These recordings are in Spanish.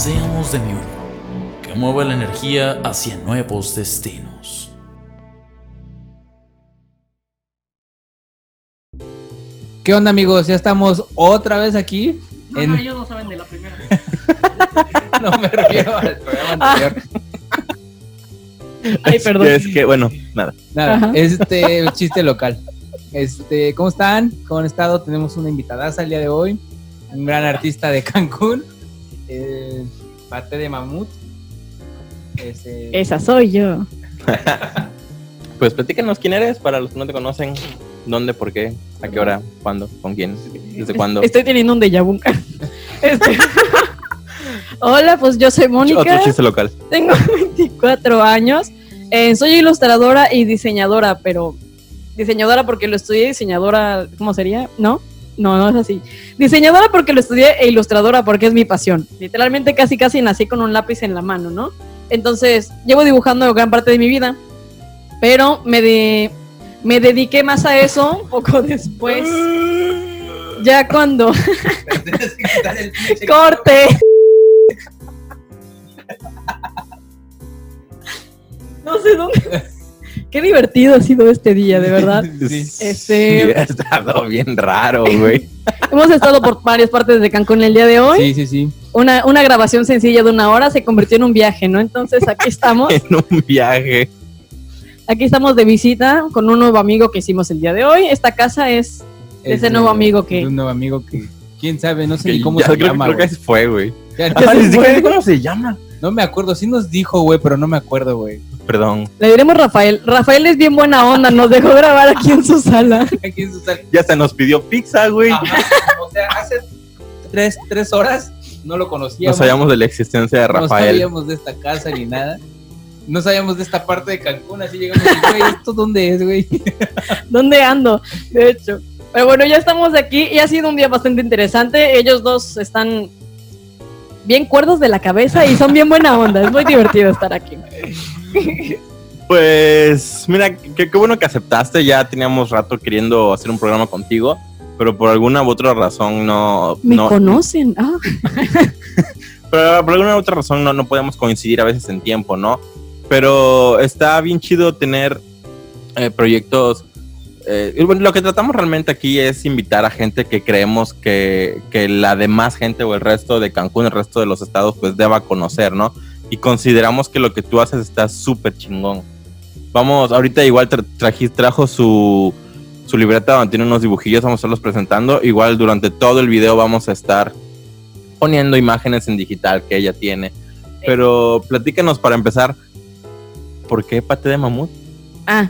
Seamos de nuevo, que mueva la energía hacia nuevos destinos. ¿Qué onda amigos? Ya estamos otra vez aquí. No, en- no, ellos no saben de la primera. no me refiero al programa anterior. Ay, perdón. Es que, bueno, nada. Nada, Ajá. este chiste local. Este, ¿cómo están? ¿Cómo han estado? Tenemos una invitada el día de hoy, un gran artista de Cancún, Pate de Mamut. Este, Esa soy yo. Pues platícanos quién eres para los que no te conocen. ¿Dónde? ¿Por qué? ¿A qué hora? ¿Cuándo? ¿Con quién? ¿Desde cuándo? Estoy teniendo un déjà vu. Este- Hola, pues yo soy Mónica. Otro chiste local. Tengo 24 años. Eh, soy ilustradora y diseñadora, pero diseñadora porque lo estudié, diseñadora, ¿cómo sería? ¿No? No, no es así. Diseñadora porque lo estudié e ilustradora porque es mi pasión. Literalmente casi casi nací con un lápiz en la mano, ¿no? Entonces, llevo dibujando gran parte de mi vida, pero me, de- me dediqué más a eso poco después. Ya cuando corte. No sé dónde. Qué divertido ha sido este día, de verdad. Sí. Este- Sí, ha estado bien raro, güey. Hemos estado por varias partes de Cancún el día de hoy. Sí, sí, sí. Una, una grabación sencilla de una hora se convirtió en un viaje, ¿no? Entonces aquí estamos, En un viaje. aquí estamos de visita con un nuevo amigo que hicimos el día de hoy. Esta casa es Ese de- nuevo amigo que- de Un nuevo amigo que. ¿Quién sabe? No sé Que ni cómo ya se creo, llama. creo que fue, güey. Ah, ¿Cómo se llama? no me acuerdo. Sí nos dijo, güey, pero no me acuerdo, güey. Perdón. Le diremos Rafael. Rafael es bien buena onda, nos dejó grabar aquí en su sala. Aquí en su sal- Ya se nos pidió pizza, güey. Ajá, O sea, hace tres, tres horas no lo No conocíamos. sabíamos de la existencia de No Rafael. sabíamos de esta casa ni nada. No sabíamos de esta parte de Cancún, así llegamos y, güey, ¿esto dónde es, güey? ¿Dónde ando? De hecho. Pero bueno, ya estamos aquí y ha sido un día bastante interesante. Ellos dos están bien cuerdos de la cabeza y son bien buena onda. Es muy divertido estar aquí. Pues, mira, qué qué bueno que aceptaste. Ya teníamos rato queriendo hacer un programa contigo, pero por alguna u otra razón no. Me no conocen. Ah, pero por alguna u otra razón no, no podemos coincidir a veces en tiempo, ¿no? Pero está bien chido tener eh, proyectos. eh, bueno, lo que tratamos realmente aquí es invitar a gente que creemos que, que la demás gente o el resto de Cancún, el resto de los estados, pues deba conocer, ¿no? Y consideramos que lo que tú haces está súper chingón. Vamos, ahorita igual tra- trajo su, su libreta donde tiene unos dibujillos, vamos a estarlos presentando. Igual durante todo el video vamos a estar poniendo imágenes en digital que ella tiene. Pero platícanos para empezar, ¿por qué pate de mamut? ah,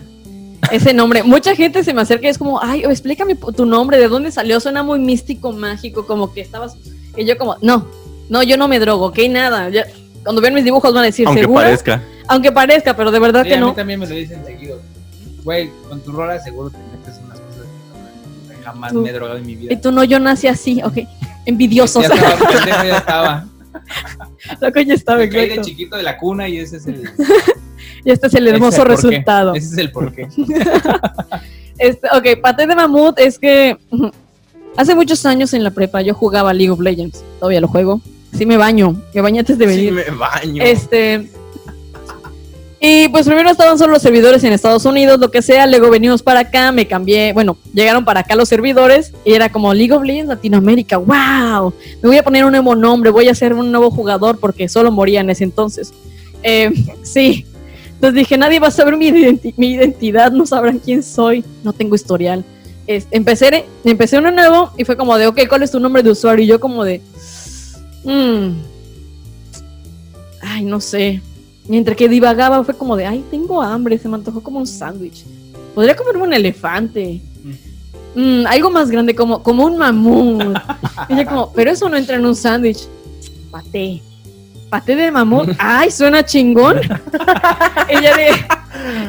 ese nombre. Mucha gente se me acerca y es como, ay, explícame tu nombre, ¿de dónde salió? Suena muy místico, mágico, como que estabas. Y yo, como, no, no, yo no me drogo, ok, nada. Ya- cuando vean mis dibujos van a decir, Aunque ¿segura? parezca. Aunque parezca, pero de verdad Sí, que a mí no. también me lo dicen seguido. Güey, con tu rola seguro te metes unas cosas que no- jamás Tú- me he drogado en mi vida. Y tú no, yo nací así, ok. Envidiosos. Ya estaba, pendejo, ya estaba. La coña estaba Me caí de chiquito de la cuna y ese es el, Y este es el hermoso ese es el porqué. resultado. Ese es el porqué. Este, ok, Pate de Mamut es que hace muchos años en la prepa yo jugaba League of Legends. Todavía lo juego. Sí me baño. Me bañé antes de venir. Sí, me baño. Este. Y pues primero estaban solo los servidores en Estados Unidos, lo que sea, luego venimos para acá, me cambié, bueno, llegaron para acá los servidores y era como League of Legends Latinoamérica, wow, me voy a poner un nuevo nombre, voy a ser un nuevo jugador porque solo moría en ese entonces. Eh, sí, entonces dije, nadie va a saber mi, identi- mi identidad, no sabrán quién soy, no tengo historial. Es- empecé, empecé uno nuevo y fue como de, ok, ¿cuál es tu nombre de usuario? Y yo como de, "Mm, ay, no sé. Mientras que divagaba fue como de, ay, tengo hambre, se me antojó como un sándwich. Podría comerme un elefante. Mm, algo más grande como, como un mamut. Yo como, pero eso no entra en un sándwich. Paté. paté de mamut. Ay, suena chingón. ya de,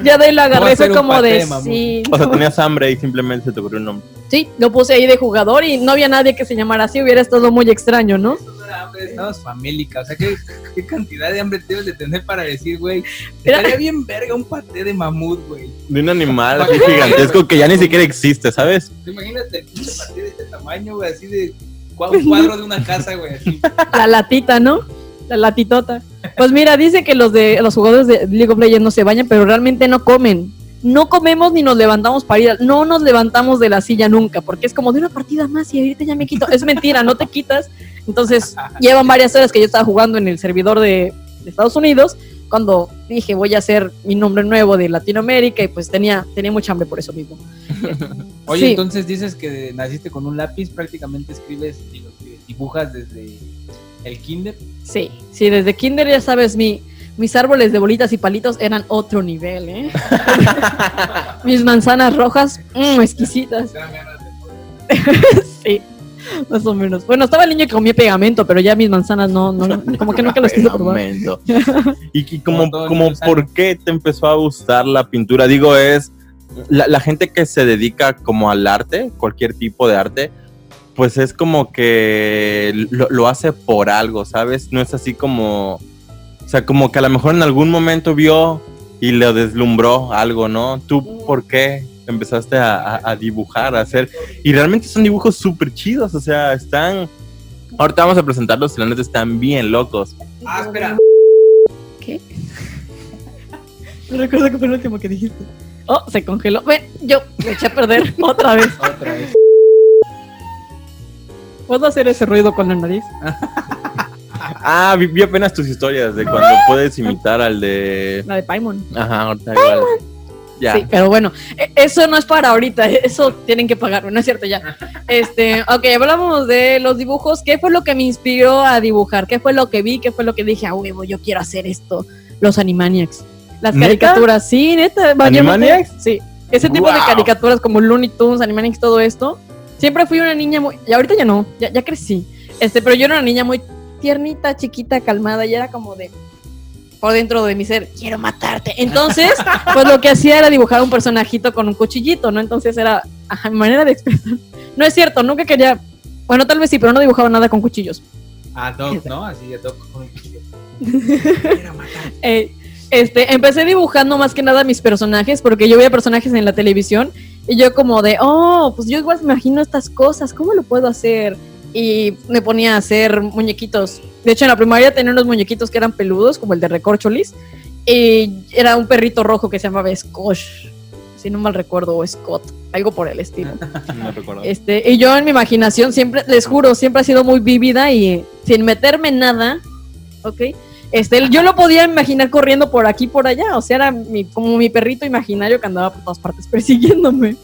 ya de lo Voy a agarré, fue como paté de, sí. O sea, tenías hambre y simplemente se te ocurrió un nombre. Sí, lo puse ahí de jugador y no había nadie que se llamara así, hubiera estado muy extraño, ¿no? Era hambre, estabas famélica. O sea, ¿qué, qué cantidad de hambre debes de tener para decir, güey? Estaría bien verga un paté de mamut, güey. De un animal así gigantesco que ya ni siquiera existe, ¿sabes? Tú Imagínate el pinche paté de este tamaño, güey, así de un cuadro de una casa, güey, así. La latita, ¿no? La latitota. Pues mira, dice que los de los jugadores de League of Legends no se bañan, pero realmente no comen. No comemos ni nos levantamos para ir. No nos levantamos de la silla nunca, porque es como de una partida más y ahorita ya me quito. Es mentira, no te quitas. Entonces, llevan varias horas que yo estaba jugando en el servidor de, de Estados Unidos. Cuando dije voy a hacer mi nombre nuevo de Latinoamérica y pues tenía, tenía mucha hambre por eso mismo. Oye, Sí. entonces dices que naciste con un lápiz, prácticamente escribes y dibujas desde el kinder. Sí, sí, desde kinder ya sabes, mi, mis árboles de bolitas y palitos eran otro nivel, ¿eh? mis manzanas rojas, mm, exquisitas, sí, más o menos. Bueno, estaba el niño que comía pegamento, pero ya mis manzanas no, no como que nunca los quise probar. ¿Y, y Como como, por qué te empezó a gustar la pintura? Digo, es la, la gente que se dedica como al arte, cualquier tipo de arte, pues es como que lo, lo hace por algo, ¿sabes? No es así como, sea, como que a lo mejor en algún momento vio y le deslumbró algo, ¿no? ¿Tú por qué empezaste a, a- a dibujar, a hacer? Y realmente son dibujos súper chidos, o sea, están... Ahorita vamos a presentarlos y la neta están bien locos. Ah, espera. ¿Qué? No recuerdo que fue el último que dijiste. Oh, se congeló. Ven, yo me eché a perder otra vez. Otra vez. ¿Puedo hacer ese ruido con la nariz? Ah, vi, vi apenas tus historias de cuando puedes imitar al de. La de Paimon. Ajá, ahorita igual. Ya. Sí, pero bueno, e- eso no es para ahorita, eso tienen que pagarlo, no es cierto ya. Este, ok, hablamos de los dibujos. ¿Qué fue lo que me inspiró a dibujar? ¿Qué fue lo que vi? ¿Qué fue lo que dije, a huevo, yo quiero hacer esto? Los Animaniacs. Las ¿Neta? caricaturas, sí, neta. ¿Animaniacs? Sí, ese tipo de caricaturas como Looney Tunes, Animaniacs, todo esto. Siempre fui una niña muy. Y ahorita ya no, ya, ya crecí. Este, pero yo era una niña muy tiernita, chiquita, calmada, y era como de. Por dentro de mi ser, quiero matarte. Entonces, pues lo que hacía era dibujar un personajito con un cuchillito, ¿no? Entonces era ajá, mi manera de expresar. No es cierto, nunca quería. Bueno, tal vez sí, pero no dibujaba nada con cuchillos. Ah, Doc, ¿no? Así de Doc con un cuchillo. Era matar. Eh, este, empecé dibujando más que nada mis personajes, porque yo veía personajes en la televisión y yo como de, oh, pues yo igual me imagino estas cosas, ¿cómo lo puedo hacer? Y me ponía a hacer muñequitos. De hecho, en la primaria tenía unos muñequitos que eran peludos, como el de Recorcholis, y era un perrito rojo que se llamaba Scotch, si no mal recuerdo, o Scott, algo por el estilo. No recuerdo. Este, y yo en mi imaginación siempre, les juro, siempre ha sido muy vívida y sin meterme nada, ¿ok? Este, yo lo podía imaginar corriendo por aquí, por allá, o sea, era mi- como mi perrito imaginario que andaba por todas partes persiguiéndome.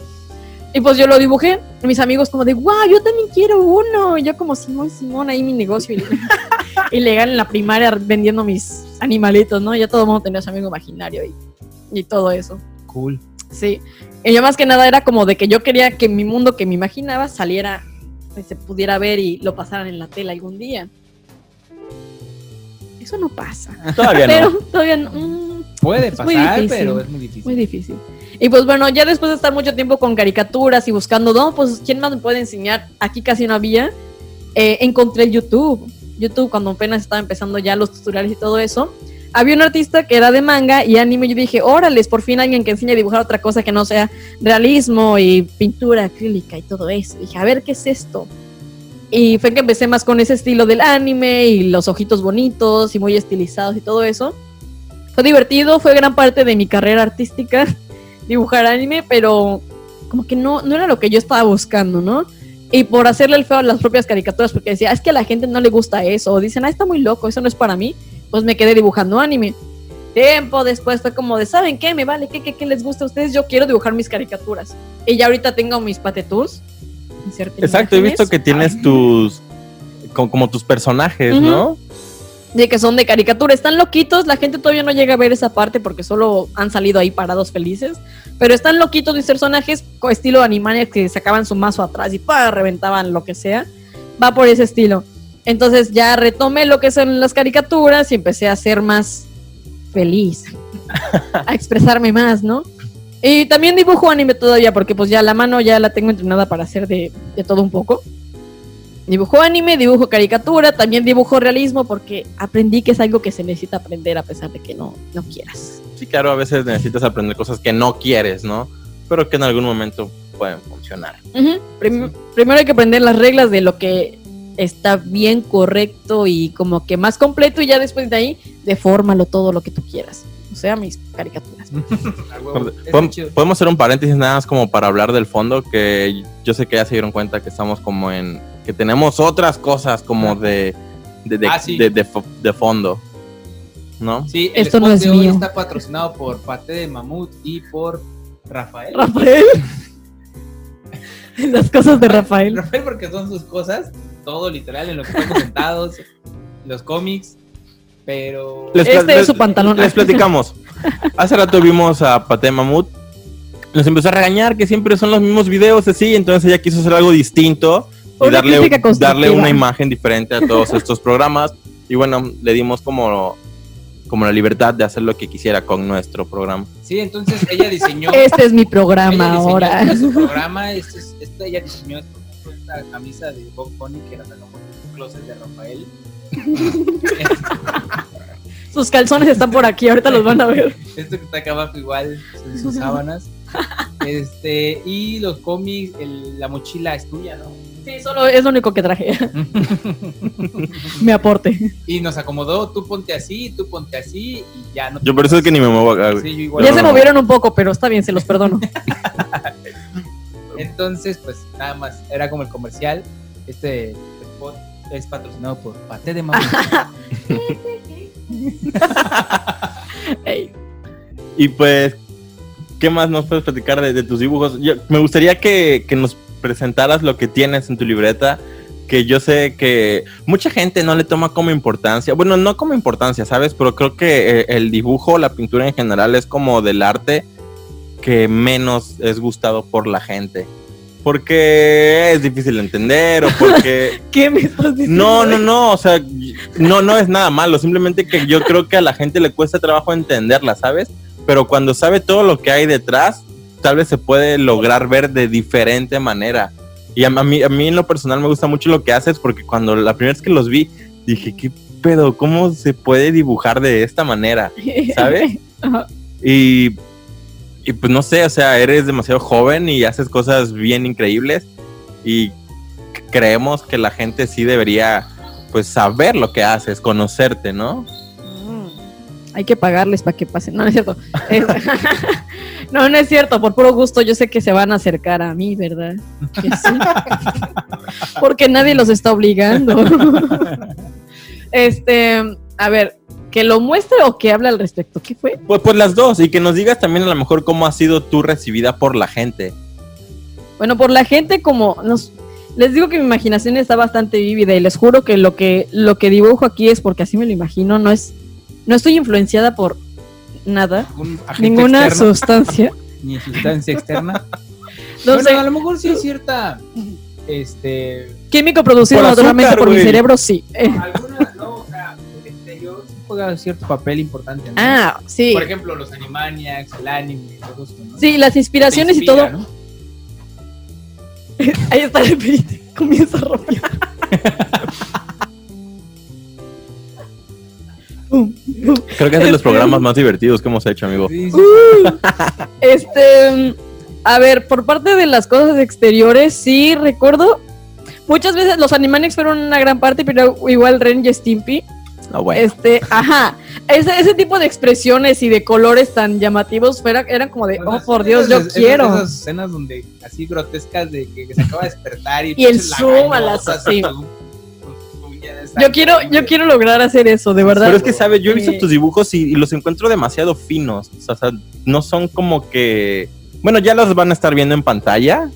Y pues yo lo dibujé, y mis amigos como de, wow, yo también quiero uno, y yo como Simón, Simón, ahí mi negocio ilegal, en la primaria vendiendo mis animalitos, ¿no? Ya todo el mundo tenía su amigo imaginario y, y todo eso. Cool. Sí. Y yo más que nada era como de que yo quería que mi mundo que me imaginaba saliera, que se pudiera ver y lo pasaran en la tele algún día. Eso no pasa. Todavía Pero no. todavía no. mm, Puede pasar, difícil. pero es muy difícil. muy difícil. Y pues bueno, ya después de estar mucho tiempo con caricaturas y buscando, no, pues ¿quién más me puede enseñar? Aquí casi no había. Eh, encontré YouTube. YouTube cuando apenas estaba empezando ya los tutoriales y todo eso. Había un artista que era de manga y anime. y Yo dije, órale, por fin alguien que enseñe a dibujar otra cosa que no sea realismo y pintura acrílica y todo eso. dije, a ver, ¿qué es esto? Y fue que empecé más con ese estilo del anime y los ojitos bonitos y muy estilizados y todo eso. Fue divertido, fue gran parte de mi carrera artística dibujar anime, pero como que no, no era lo que yo estaba buscando, ¿no? Y por hacerle el feo a las propias caricaturas, porque decía, "Ah, es que a la gente no le gusta eso, o dicen, ah, está muy loco, eso no es para mí, pues me quedé dibujando anime. Tiempo después fue como de, ¿saben qué? Me vale, ¿qué, qué, qué les gusta a ustedes? Yo quiero dibujar mis caricaturas. Y ya ahorita tengo mis. Inserten Exacto, he visto que tienes tus. co- Como, tus personajes, Ujú. ¿no? De que son de caricatura. Están loquitos, la gente todavía no llega a ver esa parte porque solo han salido ahí parados felices. Pero están loquitos mis personajes, con estilo Animaniacs que sacaban su mazo atrás y ¡pah! reventaban lo que sea. Va por ese estilo. Entonces ya retomé lo que son las caricaturas y empecé a ser más feliz, a expresarme más, ¿no? Y también dibujo anime todavía, porque pues ya la mano ya la tengo entrenada para hacer de, de todo un poco. Dibujo anime, dibujo caricatura, también dibujo realismo, porque aprendí que es algo que se necesita aprender a pesar de que no, no quieras. Sí, claro, a veces necesitas aprender cosas que no quieres, ¿no? Pero que en algún momento pueden funcionar. Prim- Primero hay que aprender las reglas de lo que está bien, correcto y como que más completo y ya después de ahí, defórmalo todo lo que tú quieras. O sea, mis caricaturas. Podemos hacer un paréntesis nada más como para hablar del fondo, que yo sé que ya se dieron cuenta que estamos como en... que tenemos otras cosas como de... de, de, Ah, sí. de- de fo- de fondo, ¿no? Sí, el Esto no spot es de hoy mío. está patrocinado por Pate de Mamut y por Rafael. Rafael. Las cosas de Rafael. Rafael porque son sus cosas, todo literal en lo que estamos sentados, los cómics, pero Les- Este les- es su pantalón. Les platicamos. Hace rato vimos a Pate Mamut. Nos empezó a regañar que siempre son los mismos videos así, entonces ella quiso hacer algo distinto y Una darle, darle una imagen diferente a todos estos programas. Y bueno, le dimos como, como la libertad de hacer lo que quisiera con nuestro programa. sí, entonces ella diseñó Este es mi programa ahora. este su programa, este, es- este ella diseñó esta camisa de Bob Bunny que la sacamos del closet de Rafael. Sus calzones están por aquí, ahorita los van a ver. Esto que está acá abajo igual, son sus sábanas. Este, y los cómics, el- la mochila es tuya, ¿no? Sí, solo es lo único que traje. Me aporte. Y nos acomodó, tú ponte así, tú ponte así y ya no te Yo por eso es que ni me muevo acá, güey. Sí, yo igual. Ya no, se no. movieron un poco, pero está bien, se los perdono. Entonces, pues nada más, era como el comercial. Este spot es patrocinado por Pate de Mamá. Y pues, ¿qué más nos puedes platicar de, de tus dibujos? Yo- me gustaría que, que nos presentaras lo que tienes en tu libreta, que yo sé que mucha gente no le toma como importancia, bueno, no como importancia, ¿sabes? Pero creo que eh, el dibujo, la pintura en general es como del arte que menos es gustado por la gente. Porque es difícil de entender o porque... ¿Qué me estás diciendo? No, no, no, o sea, no, no es nada malo, simplemente que yo creo que a la gente le cuesta trabajo entenderla, ¿sabes? Pero cuando sabe todo lo que hay detrás, tal vez se puede lograr ver de diferente manera. Y a, mí, a mí en lo personal me gusta mucho lo que haces porque cuando la primera vez que los vi, dije, ¿qué pedo? ¿Cómo se puede dibujar de esta manera? ¿Sabes? Y, y pues no sé, o sea, eres demasiado joven y haces cosas bien increíbles y creemos que la gente sí debería pues saber lo que haces, conocerte, ¿no? Hay que pagarles para que pasen. No, no es cierto. Es- no, no es cierto. Por puro gusto, yo sé que se van a acercar a mí, ¿verdad? Que sí. Porque nadie los está obligando. este, a ver, que lo muestre o que hable al respecto. ¿Qué fue? Pues, pues las dos y que nos digas también a lo mejor cómo has sido tú recibida por la gente. Bueno, por la gente como nos les digo que mi imaginación está bastante vívida y les juro que lo que lo que dibujo aquí es porque así me lo imagino, no es no estoy influenciada por nada, ninguna externo, sustancia. ni sustancia externa. No bueno, sé, a lo mejor sí hay cierta este químico producido Por naturalmente azúcar, por mi cerebro, sí. Eh, alguna no, o sea, el exterior sí juega cierto papel importante, ¿no? ah, sí. Por ejemplo, los Animaniacs, el anime, todo eso, ¿no? Sí, las inspiraciones y todo. ¿no? Ahí está el espíritu. Comienza a romper. Creo que es de los programas más divertidos que hemos hecho, amigo. Uh, este, a ver, por parte de las cosas exteriores, sí recuerdo. Muchas veces los Animaniacs fueron una gran parte, pero igual Ren y Stimpy. No, bueno. Este, ajá. Ese, ese tipo de expresiones y de colores tan llamativos fuera, eran como de, oh Esas- por Dios, esas- yo esas- quiero. Esas escenas donde así grotescas de que, que se acaba de despertar y, Y el zoom a las- lagañotas Yo quiero, yo quiero lograr hacer eso, de verdad. Pero es que, ¿sabes? Yo he visto tus dibujos y, y los encuentro demasiado finos. O sea, o sea, no son como que... Bueno, ya los van a estar viendo en pantalla.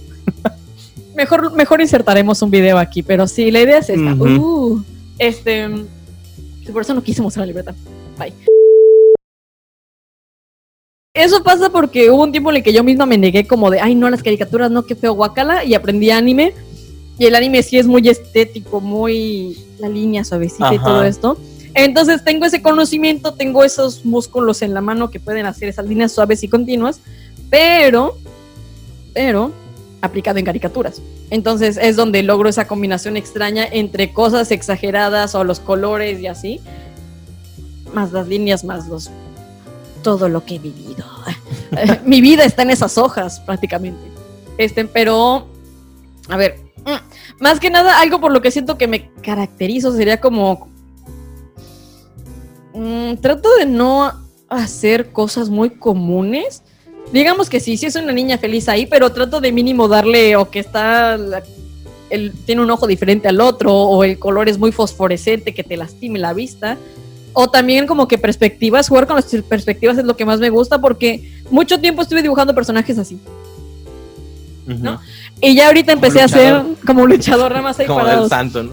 Mejor, mejor insertaremos un video aquí, pero sí, la idea es esta. Uh, este, por eso no quise mostrar la libreta. Bye. Eso pasa porque hubo un tiempo en el que yo misma me negué como de, ay no, las caricaturas, no, qué feo, guacala, y aprendí anime. Y el anime sí es muy estético, muy la línea suavecita y todo esto. Entonces tengo ese conocimiento, tengo esos músculos en la mano que pueden hacer esas líneas suaves y continuas, pero, pero aplicado en caricaturas. Entonces es donde logro esa combinación extraña entre cosas exageradas o los colores y así, más las líneas, más los todo lo que he vivido. Mi vida está en esas hojas prácticamente. Este, pero a ver, más que nada algo por lo que siento que me caracterizo sería como mm, trato de no hacer cosas muy comunes. Digamos que sí, sí es una niña feliz ahí, pero trato de mínimo darle o que está la- tiene un ojo diferente al otro o el color es muy fosforescente que te lastime la vista. O también como que perspectivas, jugar con las perspectivas es lo que más me gusta porque mucho tiempo estuve dibujando personajes así. Y ya ahorita empecé a hacer luchador. como luchador, nada más ahí Como parados. el santo, ¿no?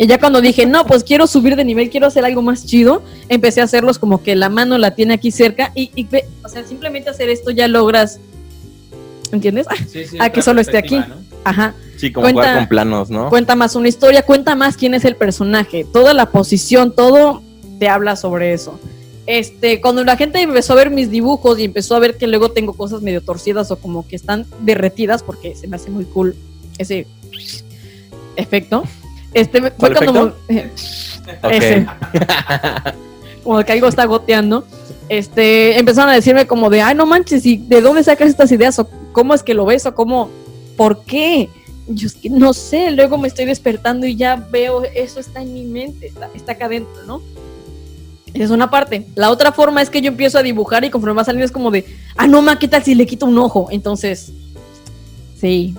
Y ya cuando dije, no, pues quiero subir de nivel, quiero hacer algo más chido, empecé a hacerlos como que la mano la tiene aquí cerca y, y ve, o sea, simplemente hacer esto ya logras, ¿entiendes? Sí, sí, Ah, que solo esté aquí. Ajá, Sí, como Cuenta- jugar con planos, ¿no? cuenta más una historia, cuenta más quién es el personaje, toda la posición, todo te habla sobre eso. Este, cuando la gente empezó a ver mis dibujos y empezó a ver que luego tengo cosas medio torcidas o como que están derretidas, porque se me hace muy cool ese efecto. Este, fue ¿Cuál cuando Ok. ese. como que algo está goteando. Este, empezaron a decirme como de, ay, no manches, ¿y de dónde sacas estas ideas? ¿O cómo es que lo ves? ¿O cómo? ¿Por qué? Yo es que no sé, luego me estoy despertando y ya veo, eso está en mi mente, está, está acá adentro, ¿no? Es una parte. La otra forma es que yo empiezo a dibujar y conforme va saliendo es como de, ah, no, ma, ¿qué tal si le quito un ojo? Entonces, sí.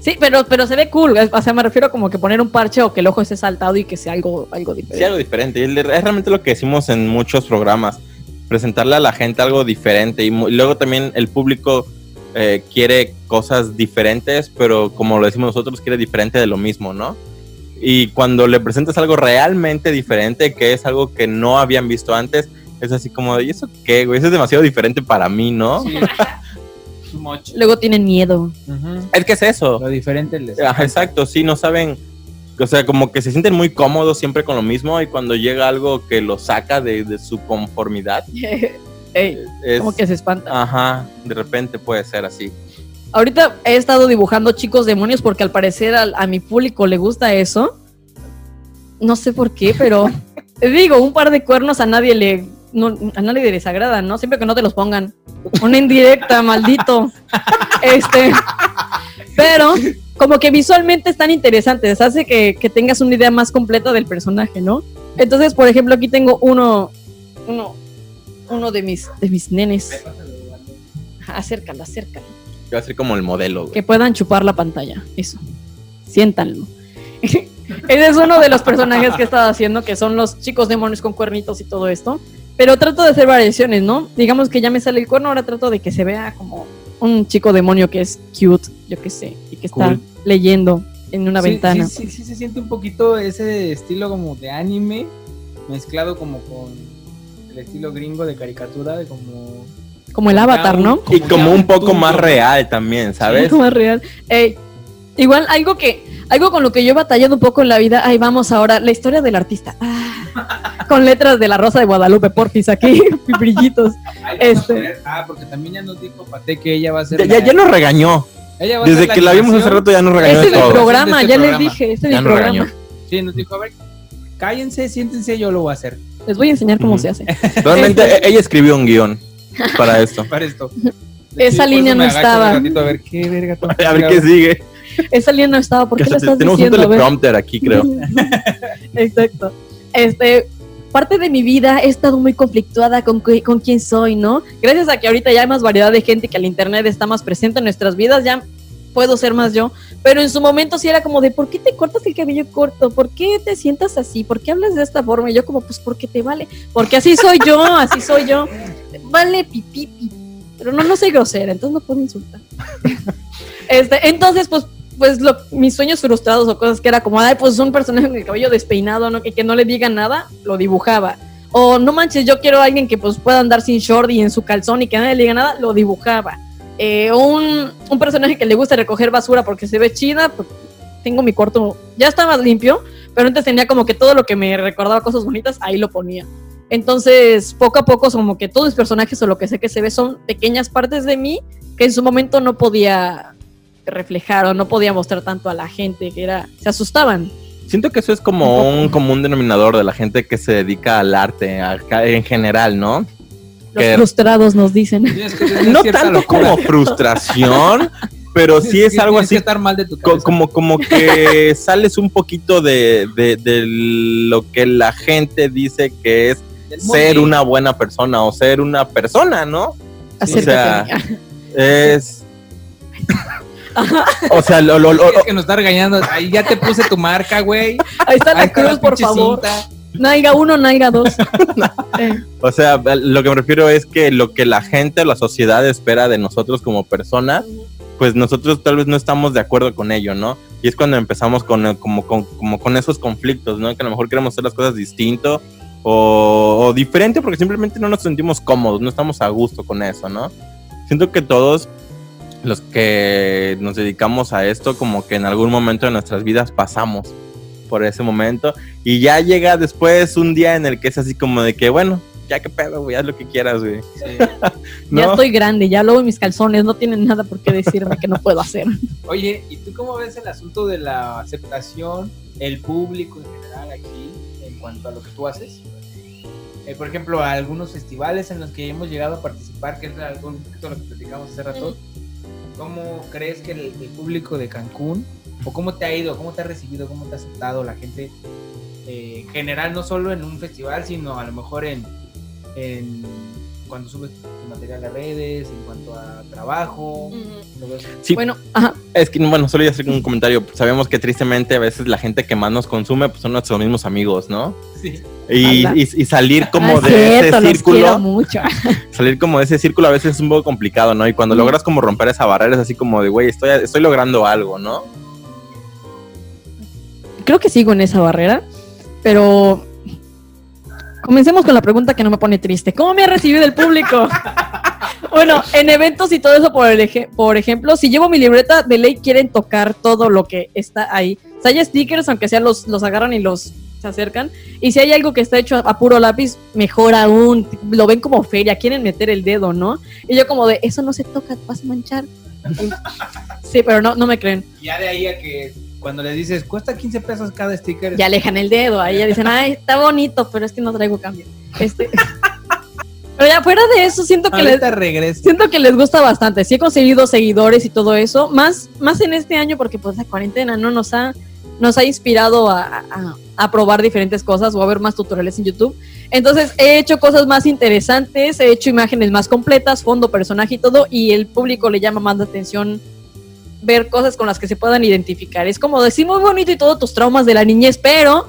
Sí, pero, pero se ve cool. O sea, me refiero como que poner un parche o que el ojo esté saltado y que sea algo, algo Sí, diferente. algo diferente. Es realmente lo que decimos en muchos programas. Presentarle a la gente algo diferente. Y, y luego también el público eh, quiere cosas diferentes, pero como lo decimos nosotros, quiere diferente de lo mismo, ¿no? Y cuando le presentas algo realmente diferente, que es algo que no habían visto antes, es así como, ¿y eso qué, güey? Eso es demasiado diferente para mí, ¿no? Sí. Luego tienen miedo. Es que es eso. Lo diferente les Ajá, exacto, sí, no saben, o sea, como que se sienten muy cómodos siempre con lo mismo y cuando llega algo que los saca de, de su conformidad, Ey, es, como que se espanta. ajá, de repente puede ser así. Ahorita he estado dibujando chicos demonios porque al parecer al- a, mi público le gusta eso. No sé por qué, pero digo, un par de cuernos a nadie le no, a nadie le desagrada, ¿no? Siempre que no te los pongan. Una indirecta, maldito. Este, pero como que visualmente están interesantes, hace que, que tengas una idea más completa del personaje, ¿no? Entonces, por ejemplo, aquí tengo uno, uno, uno de mis, de mis nenes. Acércalo, acércalo Va a ser como el modelo, güey. que puedan chupar la pantalla. Eso. Siéntanlo. Ese es uno de los personajes que he estado haciendo, que son los chicos demonios con cuernitos y todo esto. Pero trato de hacer variaciones, ¿no? Digamos que ya me sale el cuerno, ahora trato de que se vea como un chico demonio que es cute, yo qué sé, y que está Cool. leyendo en una Sí, ventana. Sí, sí, sí, se siente un poquito ese estilo como de anime, mezclado como con el estilo gringo de caricatura, de como... Como el avatar, ¿no? Y como un poco más real también, ¿sabes? Algo más real. Ey, igual algo que, algo con lo que yo he batallado un poco en la vida, ahí vamos ahora, la historia del artista. Ah, con letras de la Rosa de Guadalupe, porfis, aquí, brillitos. Este. Ah, porque también ya nos dijo Pate que ella va a ser... Ya, ya, la- ya nos regañó. ella va a ser Desde que la vimos hace rato ya nos regañó Este es mi programa, Este ya les dije, este es mi nos programa. regañó. Sí, nos dijo, a ver, cállense, siéntense, yo lo voy a hacer. Les voy a enseñar cómo se hace. Realmente Este- ella escribió un guion para esto. Para esto. Esa línea no estaba. un a ver qué verga. tengo que A ver hacer qué sigue. Esa línea no estaba, ¿por qué la estás Tenemos un diciendo? A ver. teleprompter aquí, creo. Exacto. Este, parte de mi vida he estado muy conflictuada con, con quién soy, ¿no? Gracias a que ahorita ya hay más variedad de gente, que el internet está más presente en nuestras vidas, ya puedo ser más yo. Pero en su momento sí era como de, ¿por qué te cortas el cabello corto? ¿Por qué te sientas así? ¿Por qué hablas de esta forma? Y yo como, pues porque te vale. Porque así soy yo, así soy yo. Vale, pipí, pipí. Pero no, no soy grosera, entonces no puedo insultar. este, entonces, pues, pues lo- mis sueños frustrados o cosas que era como, ay, pues un personaje con el cabello despeinado, ¿no? Que, que no le diga nada, lo dibujaba. O no manches, yo quiero a alguien que pues pueda andar sin short y en su calzón y que nadie le diga nada, lo dibujaba. Eh, un, un personaje que le gusta recoger basura porque se ve chida, pues tengo mi cuarto, ya estaba limpio, pero antes tenía como que todo lo que me recordaba cosas bonitas, ahí lo ponía. Entonces, poco a poco, como que todos mis personajes o lo que sé que se ve son pequeñas partes de mí que en su momento no podía reflejar o no podía mostrar tanto a la gente, que era, se asustaban. Siento que eso es como un común denominador de la gente que se dedica al arte en general, ¿no? Los frustrados nos dicen. Que No tanto locura. como frustración, pero sí es algo que así estar mal de tu como, como que sales un poquito de, de- de lo que la gente dice que es ser una buena persona o ser una persona, ¿no? Acércate sea. Es. o sea, lo, lo- lo- Es que nos está regañando. Ahí ya te puse tu marca, güey. Ahí está la Ahí está cruz, la por favor. cinta. Naiga uno, Naiga dos. Eh, o sea, lo que me refiero es que lo que la gente, la sociedad espera de nosotros como personas, pues nosotros tal vez no estamos de acuerdo con ello, ¿no? Y es cuando empezamos con, el- como, con, como con esos conflictos, ¿no? Que a lo mejor queremos hacer las cosas distinto o, o diferente porque simplemente no nos sentimos cómodos, no estamos a gusto con eso, ¿no? Siento que todos los que nos dedicamos a esto, como que en algún momento de nuestras vidas pasamos por ese momento y ya llega después un día en el que es así como de que, bueno, ya que pedo, güey, haz lo que quieras, güey. Ya ¿No? estoy grande, ya luego mis calzones no tienen nada por qué decirme que no puedo hacer. Oye, ¿y tú cómo ves el asunto de la aceptación, el público en general aquí, en cuanto a lo que tú haces? Eh, por ejemplo, a algunos festivales en los que hemos llegado a participar, que es algo un poquito lo que platicamos hace rato. ¿Cómo crees que el, el público de Cancún, o cómo te ha ido, cómo te ha recibido, cómo te ha aceptado la gente eh, en general, no solo en un festival, sino a lo mejor en, en cuando subes tu material a redes, en cuanto a trabajo? eso? Sí, Bueno, ajá, Es que, bueno, solo iba a hacer un comentario. Sabemos que tristemente a veces la gente que más nos consume pues, son nuestros mismos amigos, ¿no? Sí. Y, y- y salir como Ah, es de cierto, ese círculo, mucho. salir como de ese círculo a veces es un poco complicado, ¿no? Y cuando Mm. logras como romper esa barrera es así como de, güey, estoy, estoy logrando algo, ¿no? Creo que sigo en esa barrera, pero comencemos con la pregunta que no me pone triste. ¿Cómo me ha recibido el público? bueno, en eventos y todo eso, por, el eje- por ejemplo, si llevo mi libreta, de ley quieren tocar todo lo que está ahí. Sea, hay stickers, aunque sea los, los agarran y los se acercan. Y si hay algo que está hecho a, puro lápiz, mejor aún. Lo ven como feria, quieren meter el dedo, ¿no? Y yo como de, eso no se toca, te vas a manchar. sí, pero no, no me creen. Ya de ahí a que cuando les dices, cuesta 15 pesos cada sticker. ya alejan el dedo, ahí ya dicen, ay, está bonito, pero es que no traigo cambio. Este. pero ya fuera de eso, siento que les, regreso. siento que les gusta bastante. Sí he conseguido seguidores y todo eso, más, más en este año porque pues la cuarentena no nos ha, nos ha inspirado a, a- a probar diferentes cosas o a ver más tutoriales en YouTube. Entonces he hecho cosas más interesantes, he hecho imágenes más completas, fondo, personaje y todo, y el público le llama más la atención ver cosas con las que se puedan identificar. Es como decir muy bonito y todos tus traumas de la niñez, pero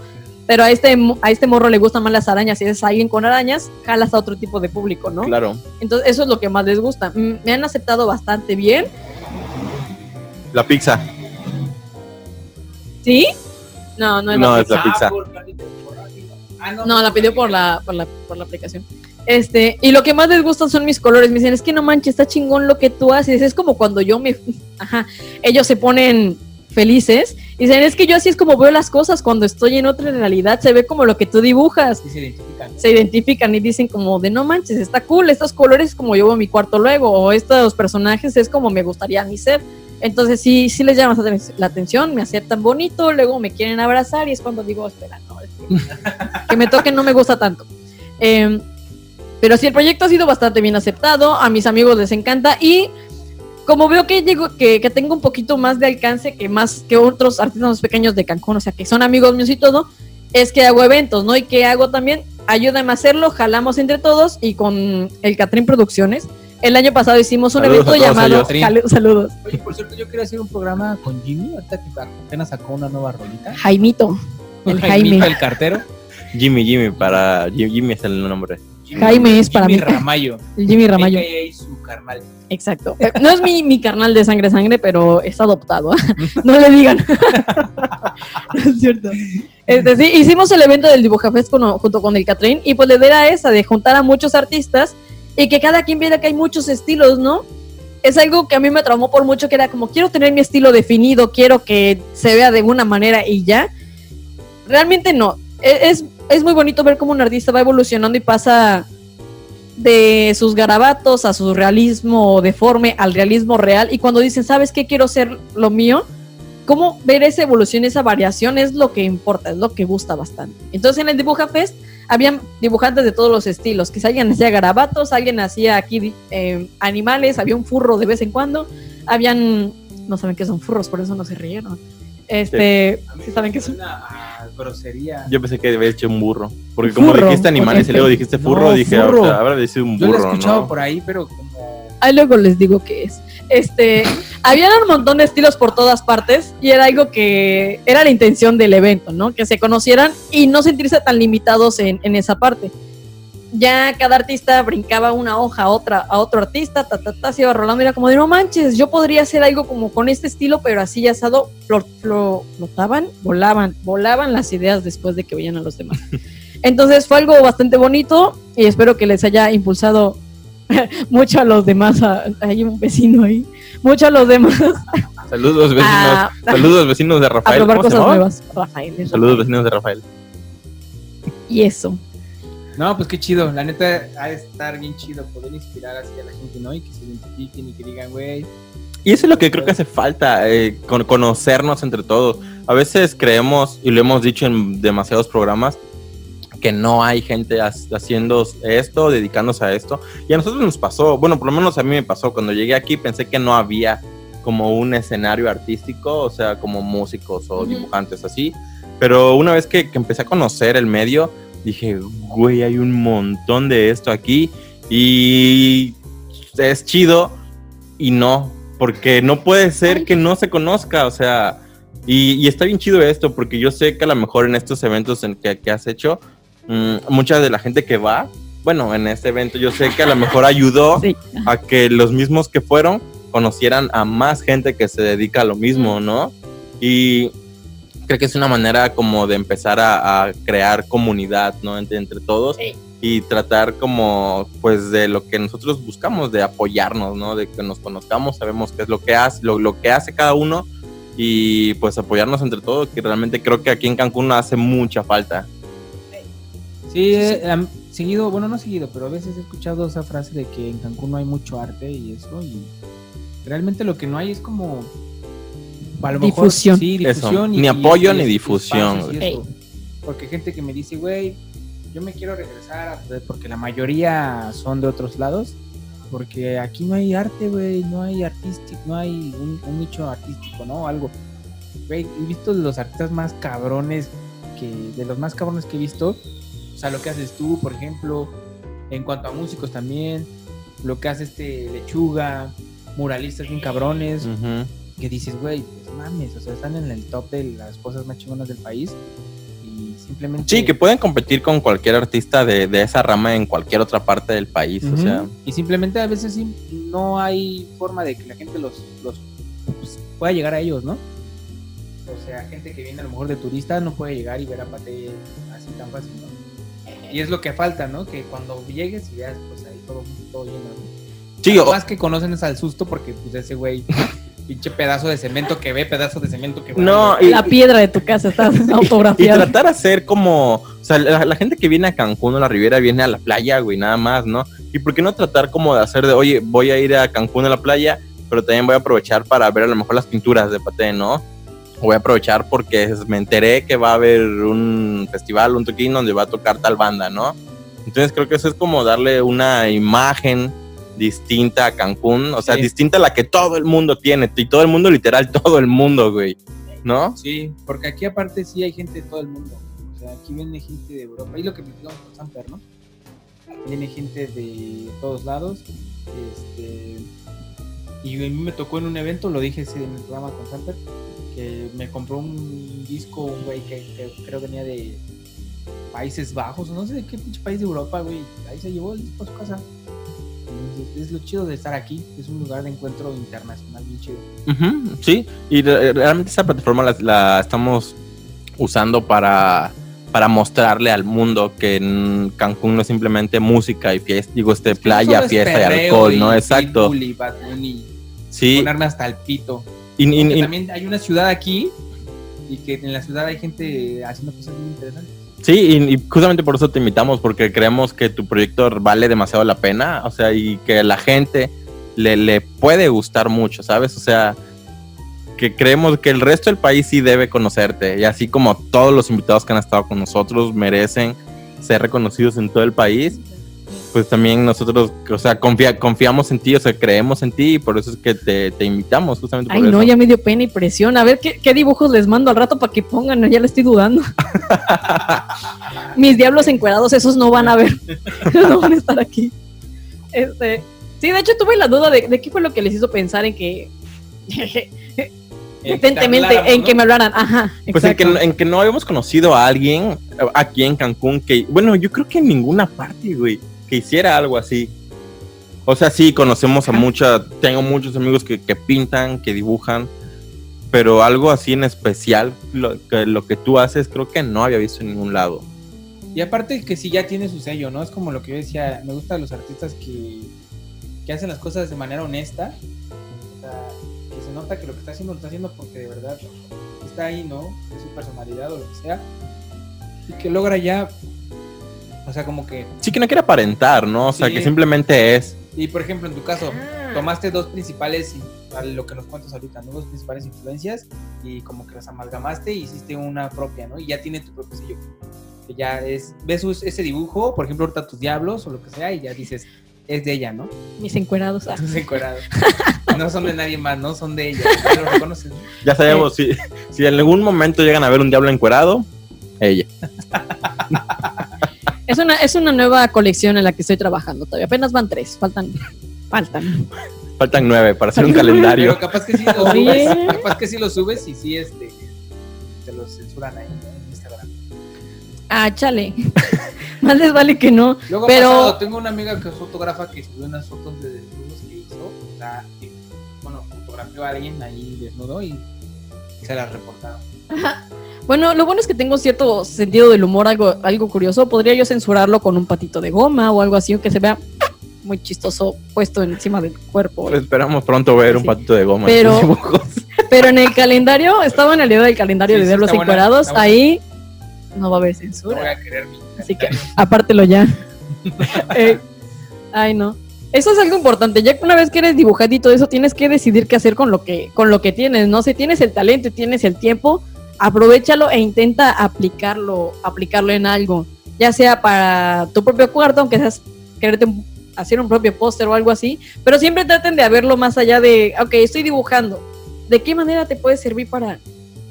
pero a este mo- a este morro le gustan más las arañas y es alguien con arañas, jalas a otro tipo de público, ¿no? Claro. Entonces eso es lo que más les gusta. Mm, Me han aceptado bastante bien, La pizza. ¿sí? No, no es No, la es la pizza. Ah, por- por aquí. Ah, No, la pidió por la, por la, por la aplicación. Este, y lo que más les gusta son mis colores. Me dicen, es que no manches, está chingón lo que tú haces. Es como cuando yo me. Ajá. Ellos se ponen felices. Y dicen, es que yo así es como veo las cosas cuando estoy en otra realidad. Se ve como lo que tú dibujas. Sí se identifican. Se identifican y dicen como de no manches, está cool, estos colores es como yo veo mi cuarto luego, o estos personajes es como me gustaría a mí ser. Entonces sí, sí les llama la atención, me aceptan bonito, luego me quieren abrazar y es cuando digo, espera, no, es que, que me toquen no me gusta tanto. Eh, pero sí, el proyecto ha sido bastante bien aceptado, a mis amigos les encanta y como veo que llego, que, que tengo un poquito más de alcance que más que otros artistas más pequeños de Cancún, o sea que son amigos míos y todo, es que hago eventos, ¿no? Y que hago también, ayúdame a hacerlo, jalamos entre todos y con el Catrín Producciones. El año pasado hicimos un Saludos evento llamado. Jale- Saludos. Oye, por cierto, yo quiero hacer un programa con Jimmy. Ahorita que apenas sacó una nueva rolita. Jaimito. El Jaimito, Jaime. el cartero. Jimmy, Jimmy, para. Jimmy es el nombre. Jimmy- Jaime es para Jimmy mí. Ramayo. Jimmy Ramayo. AKA su carnal. Exacto. Eh, No es mi, mi carnal de sangre sangre, pero es adoptado. no le digan. No es cierto. Este, sí, hicimos el evento del Dibujafest con, junto con el Catrín y pues la idea era esa, de juntar a muchos artistas y que cada quien viera que hay muchos estilos, ¿no? es algo que a mí me traumó por mucho, que era como, quiero tener mi estilo definido, quiero que se vea de una manera y ya. Realmente no. E- Es, es muy bonito ver cómo un artista va evolucionando y pasa de sus garabatos a su realismo deforme al realismo real. Y cuando dicen, ¿sabes qué? Quiero ser lo mío. Cómo ver esa evolución, esa variación es lo que importa, es lo que gusta bastante. Entonces en el Dibuja Fest habían dibujantes de todos los estilos, que alguien hacía garabatos, alguien hacía aquí eh, animales, había un furro de vez en cuando, habían, no saben qué son furros, por eso no se rieron. Este, sí saben qué son. Grosería. Yo pensé que había hecho un burro. Porque como furro, dijiste animales y luego dijiste furro, No, dije, furro. o sea, habrá de decir un Yo lo he burro, escuchado ¿no? por ahí, pero como. Ahí luego les digo qué es. Este, había un montón de estilos por todas partes y era algo que era la intención del evento, ¿no? Que se conocieran y no sentirse tan limitados en, en esa parte. Ya cada artista brincaba una hoja a otra, a otro artista, ta, ta, ta, se iba rolando, era como de no manches, yo podría hacer algo como con este estilo, pero así asado, flo- flo- flotaban, volaban, volaban las ideas después de que veían a los demás. Entonces fue algo bastante bonito y espero que les haya impulsado mucho a los demás. a- hay un vecino ahí. Mucho a los demás Saludos vecinos. a, Saludos vecinos de a Rafael. probar ¿Cómo se cosas llamaba? nuevas. Rafael. Saludos vecinos de Rafael. Y eso. No, pues qué chido. La neta ha de estar bien chido poder inspirar así a la gente, ¿no? Y que se identifiquen y que digan, güey. Y eso es lo que creo que hace falta, eh, con- conocernos entre todos. A veces creemos, y lo hemos dicho en demasiados programas, que no hay gente ha- haciendo esto, dedicándose a esto. Y a nosotros nos pasó, bueno, por lo menos a mí me pasó. Cuando llegué aquí pensé que no había como un escenario artístico, o sea, como músicos o dibujantes así. Pero una vez que, que empecé a conocer el medio, dije, güey, hay un montón de esto aquí. Y es chido y no, porque no puede ser que no se conozca, o sea, y, y está bien chido esto, porque yo sé que a lo mejor en estos eventos en que, que has hecho, mm, mucha de la gente que va, bueno, en este evento yo sé que a lo mejor ayudó Sí. a que los mismos que fueron conocieran a más gente que se dedica a lo mismo, ¿no? Y creo que es una manera como de empezar a, a crear comunidad, ¿no? Entre, entre todos Sí. y tratar como, pues, de lo que nosotros buscamos, de apoyarnos, ¿no? De que nos conozcamos, sabemos qué es lo que hace, lo, lo que hace cada uno y pues apoyarnos entre todos, que realmente creo que aquí en Cancún hace mucha falta. Sí, eh, seguido, bueno, no seguido, pero a veces he escuchado esa frase de que en Cancún no hay mucho arte y eso. Y realmente lo que no hay es como. A lo mejor, Difusión. sí, ni apoyo ni difusión, eso. Porque gente que me dice, güey, yo me quiero regresar, a- porque la mayoría son de otros lados. Porque aquí no hay arte, güey, no hay artístico, no hay un, un nicho artístico, ¿no? Algo. Güey, he visto de los artistas más cabrones, que de los más cabrones que he visto. O sea, lo que haces tú, por ejemplo, en cuanto a músicos también, lo que hace este Lechuga, muralistas bien cabrones, que dices, güey, mames, o sea, están en el top de las cosas más chingonas del país y simplemente... Sí, que pueden competir con cualquier artista de, de esa rama en cualquier otra parte del país, o sea, Y simplemente a veces sí, no hay forma de que la gente los, los pues, pueda llegar a ellos, ¿no? O sea, gente que viene a lo mejor de turista no puede llegar y ver a Pate así tan fácil, ¿no? Y es lo que falta, ¿no? Que cuando llegues y veas, pues ahí todo, todo lleno. ¿no? sí, o- más que conocen es al susto porque pues ese güey, pinche pedazo de cemento que ve, pedazo de cemento que va. No, y- La piedra de tu casa está Y autografiada. tratar de hacer como, o sea, la, la gente que viene a Cancún o la Riviera viene a la playa, güey, nada más, ¿no? Y por qué no tratar como de hacer de, oye, voy a ir a Cancún a la playa, pero también voy a aprovechar para ver a lo mejor las pinturas de Pate, ¿no? Voy a aprovechar porque me enteré que va a haber un festival, un toquín donde va a tocar tal banda, ¿no? Entonces creo que eso es como darle una imagen distinta a Cancún, o sea, Sí. distinta a la que todo el mundo tiene, y todo el mundo, literal, todo el mundo, güey, ¿no? Sí, porque aquí aparte sí hay gente de todo el mundo. O sea, aquí viene gente de Europa. Y lo que platicamos con Samper, ¿no? Viene gente de todos lados. Este, y a mí me tocó en un evento, lo dije en el programa con Samper, que me compró un disco, un güey que, que creo venía de Países Bajos, no sé de qué pinche país de Europa, güey. Ahí se llevó el disco a su casa. Es lo chido de estar aquí, es un lugar de encuentro internacional bien chido. Sí, y re- realmente esa plataforma la, la estamos usando para para mostrarle al mundo que en Cancún no es simplemente música y fiesta, digo, este, playa, es fiesta y alcohol, ¿no? Exacto. Y Bad Bunny, Sí, ponerme hasta el pito. y- también hay una ciudad aquí y que en la ciudad hay gente haciendo cosas muy interesantes. Sí, y- justamente por eso te invitamos, porque creemos que tu proyecto vale demasiado la pena, o sea, y que la gente le, le puede gustar mucho, ¿sabes? O sea, que creemos que el resto del país sí debe conocerte, y así como todos los invitados que han estado con nosotros merecen ser reconocidos en todo el país, pues también nosotros, o sea, confía- confiamos en ti, o sea, creemos en ti, y por eso es que te, te invitamos, justamente Ay, por no, eso. ya me dio pena y presión. A ver qué, qué dibujos les mando al rato para que pongan, ya le estoy dudando. Mis diablos encuerados, esos no van a ver. no van a estar aquí. Este, sí, de hecho tuve la duda de, de qué fue lo que les hizo pensar en que. Evidentemente, en que me hablaran. Ajá. Pues en que, en que no habíamos conocido a alguien aquí en Cancún que, bueno, yo creo que en ninguna parte, güey, que hiciera algo así. O sea, sí, conocemos a muchas, tengo muchos amigos que, que pintan, que dibujan, pero algo así en especial, lo que, lo que tú haces, creo que no había visto en ningún lado. Y aparte que sí ya tiene su sello, ¿no? Es como lo que yo decía, me gustan los artistas que, que hacen las cosas de manera honesta. Que se nota que lo que está haciendo lo está haciendo porque de verdad está ahí, ¿no? Es su personalidad o lo que sea. Y que logra ya, o sea, como que... Sí que no quiere aparentar, ¿no? O sea, Sí. que simplemente es. Y por ejemplo, en tu caso, Ah. tomaste dos principales, a lo que nos cuentas ahorita, ¿no? Dos principales influencias y como que las amalgamaste y hiciste una propia, ¿no? Y ya tiene tu propio sello. Que ya es, ves ese dibujo, por ejemplo, ahorita tus diablos o lo que sea, y ya dices, es de ella, ¿no? Mis encuerados. ah. Tus encuerados. No son de nadie más, ¿no? Son de ella. Ya lo reconoces. ¿no? Ya sabemos, si, si en algún momento llegan a ver un diablo encuerado, ella. Es una, es una nueva colección en la que estoy trabajando todavía. Apenas van tres. Faltan. Faltan. Faltan nueve para hacer un Pero calendario. capaz que sí lo subes. Capaz que sí lo subes y sí, este, te los censuran ahí. En Instagram. Ah, chale. Más les vale que no. Luego Pero- pasado, tengo una amiga que es fotógrafa que subió unas fotos de desnudos que hizo. O sea, que, bueno, fotografió a alguien ahí desnudo y se las reportaron. Bueno, lo bueno es que tengo cierto sentido del humor, algo, algo curioso. Podría yo censurarlo con un patito de goma o algo así, que se vea muy chistoso puesto encima del cuerpo. Esperamos pronto ver un Sí. patito de goma Pero- en. Pero en el calendario, estaba en el video del calendario Sí, de sí, Diablos está buena. ahí no va a haber No voy censura. a querer mi Así que apártelo ya. Eh, ay, no. Eso es algo importante. Ya que una vez que eres todo eso, tienes que decidir qué hacer con lo que, con lo que tienes, ¿no? Si tienes el talento y tienes el tiempo, aprovechalo e intenta aplicarlo, aplicarlo en algo. Ya sea para tu propio cuarto, aunque seas quererte un- hacer un propio póster o algo así, pero siempre traten de verlo más allá de, ok, estoy dibujando. ¿De qué manera te puede servir para,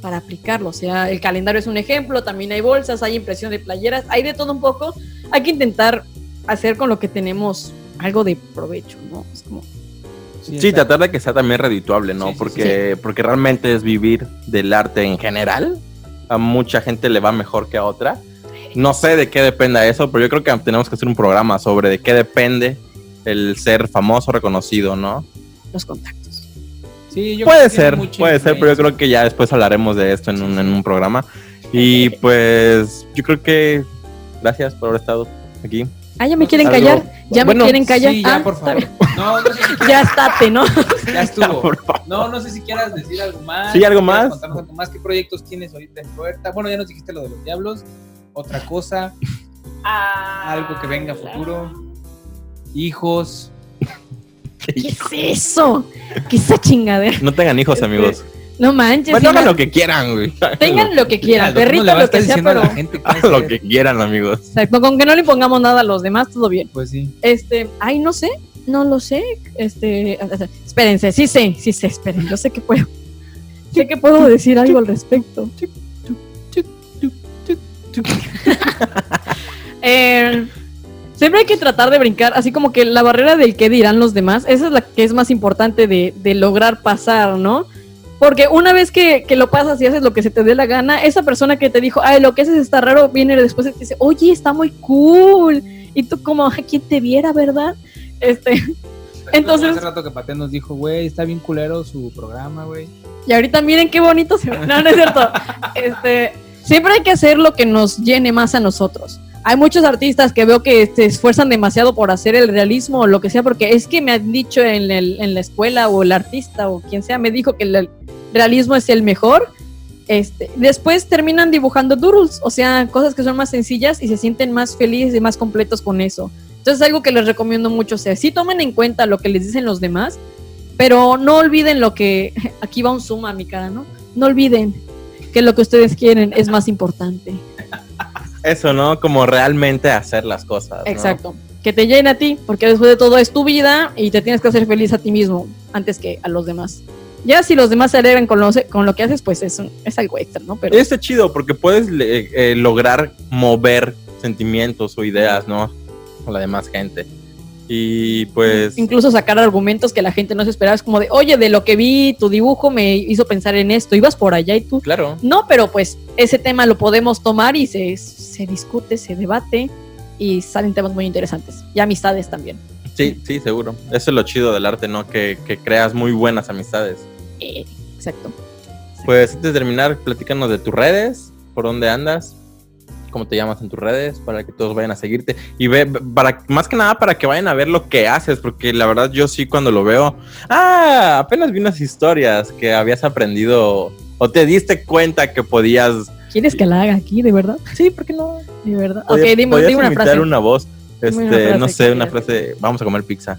para aplicarlo? O sea, el calendario es un ejemplo, también hay bolsas, hay impresión de playeras, hay de todo un poco. Hay que intentar hacer con lo que tenemos algo de provecho, ¿no? Es como, Sí, tratar de que sea también redituable, ¿no? Sí, sí, porque, porque realmente es vivir del arte en general. A mucha gente le va mejor que a otra. No sé de qué dependa eso, pero yo creo que tenemos que hacer un programa sobre de qué depende el ser famoso, reconocido, ¿no? los contactos. Sí, yo creo Puede que tiene ser, puede ser, pero yo creo que ya después hablaremos de esto en un, en un programa. Y pues yo creo que gracias por haber estado aquí. Ah, ya me quieren Algo- callar. Ya Bueno, me quieren callar. Sí, ya, Ah, por favor. No, no sé si Ya estate, ¿no? ya estuvo. Por favor. No, no sé si quieras decir algo más. Sí, algo más. Contarnos algo más. ¿Qué proyectos tienes ahorita en puerta? Bueno, ya nos dijiste lo de los diablos. Otra cosa, algo que venga a futuro. Hijos. ¿Qué es eso? ¿Qué es esa chingadera? No tengan hijos, amigos. No manches. Bueno, hagan no- lo que quieran, güey. Tengan lo que quieran, perrito, ¿cómo le vas a lo que sea, pero. Hagan lo que quieran, amigos. Exacto, con que no le pongamos nada a los demás, todo bien. Pues sí. Este, ay, no sé, no lo sé. Este, espérense, sí sé, sí sé, esperen, yo sé que puedo. Sé que puedo decir algo al respecto. Eh, siempre hay que tratar de brincar, así como que la barrera del qué dirán los demás, esa es la que es más importante de, de lograr pasar, ¿no? Porque una vez que, que lo pasas y haces lo que se te dé la gana, esa persona que te dijo, ay, lo que haces está raro, viene después y te dice, oye, está muy cool. Y tú como, "Ay, ¿quién te viera, verdad? Este, Entonces- Hace rato que Pate nos dijo, güey, está bien culero su programa, güey. y ahorita miren qué bonito se ve. No, no es cierto. Este, siempre hay que hacer lo que nos llene más a nosotros. Hay muchos artistas que veo que se esfuerzan demasiado por hacer el realismo o lo que sea, porque es que me han dicho en, el- en la escuela o el artista o quien sea me dijo que el realismo es el mejor. Este, después terminan dibujando doodles, o sea, cosas que son más sencillas y se sienten más felices y más completos con eso. Entonces, algo que les recomiendo mucho, o sea, sí tomen en cuenta lo que les dicen los demás, pero no olviden lo que. Aquí va un zoom a mi cara, ¿no? No olviden que lo que ustedes quieren es más importante. Eso, ¿no? Como realmente hacer las cosas. ¿no? Exacto. Que te llene a ti, porque después de todo es tu vida y te tienes que hacer feliz a ti mismo antes que a los demás. Ya si los demás se alegran con lo, con lo que haces, pues es, un- es algo extra, ¿no? Pero Está chido porque puedes eh, lograr mover sentimientos o ideas, ¿no? Con la demás gente. Y pues. incluso sacar argumentos que la gente no se esperaba. Es como de, oye, de lo que vi, tu dibujo me hizo pensar en esto, ibas por allá y tú. Claro. No, pero pues ese tema lo podemos tomar y se, se discute, se debate y salen temas muy interesantes. Y amistades también. Sí, sí, seguro. Eso es lo chido del arte, ¿no? Que, que creas muy buenas amistades. Eh, exacto. Pues antes de terminar, platícanos de tus redes, por dónde andas, cómo te llamas en tus redes, para que todos vayan a seguirte. Y ve, para, más que nada para que vayan a ver lo que haces, porque la verdad yo sí cuando lo veo, ah, apenas vi unas historias que habías aprendido o te diste cuenta que podías... ¿Quieres que la haga aquí, de verdad? Sí, ¿por qué no? De verdad. Ok, dime, dime una frase. una voz. Este, una frase no sé, una frase, vamos a comer pizza.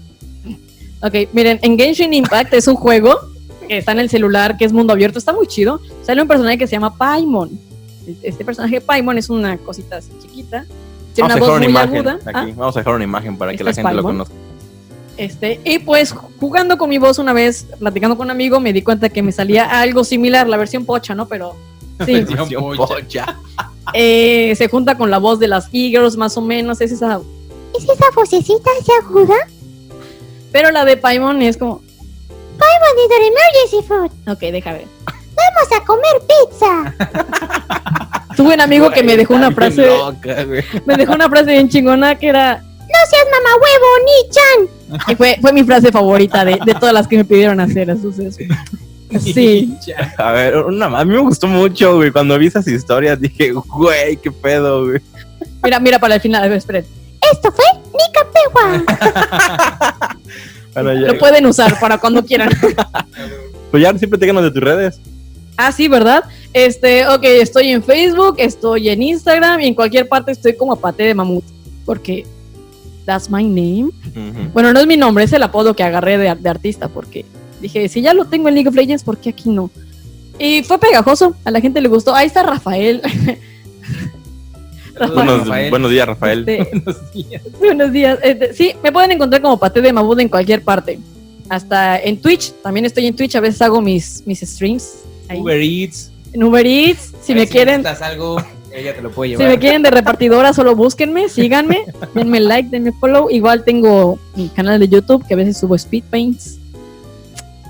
Ok, miren, en Genshin Impact es un juego que está en el celular, que es mundo abierto, está muy chido. Sale un personaje que se llama Paimon. Este personaje Paimon es una cosita así chiquita. Tiene Vamos a una dejar voz una muy imagen aguda. aquí. Ah, Vamos a dejar una imagen para que ¿Este la es gente lo Paimon? conozca. Este, y pues jugando con mi voz una vez, platicando con un amigo, me di cuenta que me salía algo similar, la versión pocha, ¿no? Pero sí, Versión pocha. eh, se junta con la voz de las e-girls más o menos, es esa. ¿Es esa vocecita así aguda? Pero la de Paimon es como, Monitor Emergency Food. ok, deja ver. Vamos a comer pizza. Tuve un amigo que me dejó una frase, loca, me dejó una frase bien chingona que era, No seas mamá huevo, ni-chan. y fue, fue mi frase favorita de, de todas las que me pidieron hacer, entonces. Sí, A ver, una, a mí me gustó mucho, güey. Cuando vi esas historias dije, güey, qué pedo, güey. mira, mira para el final, a ver, esperen. Esto fue Nica Bueno, Lo pueden usar para cuando quieran. pues ya siempre te de tus redes. Ah, sí, ¿verdad? Este, ok, estoy en Facebook, estoy en Instagram y en cualquier parte estoy como Pate de Mamut. Porque that's my name. Bueno, no es mi nombre, es el apodo que agarré de, de artista. Porque dije, si ya lo tengo en League of Legends, ¿por qué aquí no? Y fue pegajoso, a la gente le gustó. Ahí está Rafael. Rafael. Buenos, Rafael. buenos días, Rafael. Este, Buenos días. buenos días. Este, sí, me pueden encontrar como Pate de Mamut en cualquier parte. Hasta en Twitch, también estoy en Twitch, a veces hago mis, mis streams. Ahí. Uber Eats. En Uber Eats, si me quieren, necesitas algo, ella te lo puede Si me quieren de repartidora, solo búsquenme, síganme, denme like, denme follow. Igual tengo mi canal de YouTube que a veces subo speed paints.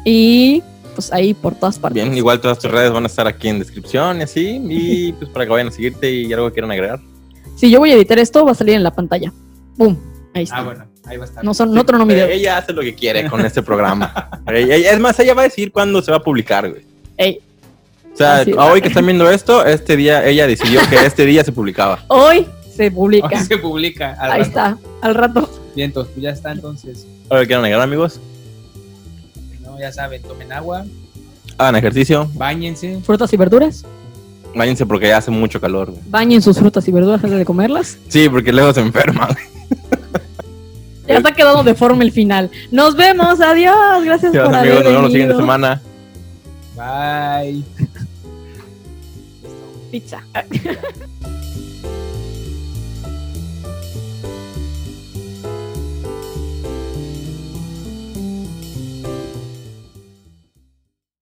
Y pues ahí por todas partes. Bien, igual todas tus redes van a estar aquí en descripción y así. Y pues para que vayan a seguirte y algo que quieran agregar. Si yo voy a editar esto, va a salir en la pantalla. ¡Pum! Ahí está. Ah, bueno, ahí va a estar. No son otro no video. Ella hace lo que quiere con este programa. Es más, ella va a decir cuándo se va a publicar, güey. Ey, sea, Así es. hoy que están viendo esto, este día, ella decidió que este día se publicaba. hoy se publica. Hoy se publica. al Ahí rato. está, al rato. Bien, entonces, pues ya está entonces. Ahora quieren agregar, amigos. No, ya saben, tomen agua, Hagan ejercicio. bañense. Frutas y verduras. Váyanse porque ya hace mucho calor, güey. Bañen sus frutas y verduras antes de comerlas. Sí, porque luego se enferma. güey. Ya está quedando deforme el final. Nos vemos, adiós. Gracias Ya, por amigos, haber nos vemos la siguiente semana. Bye. Pizza. Eh,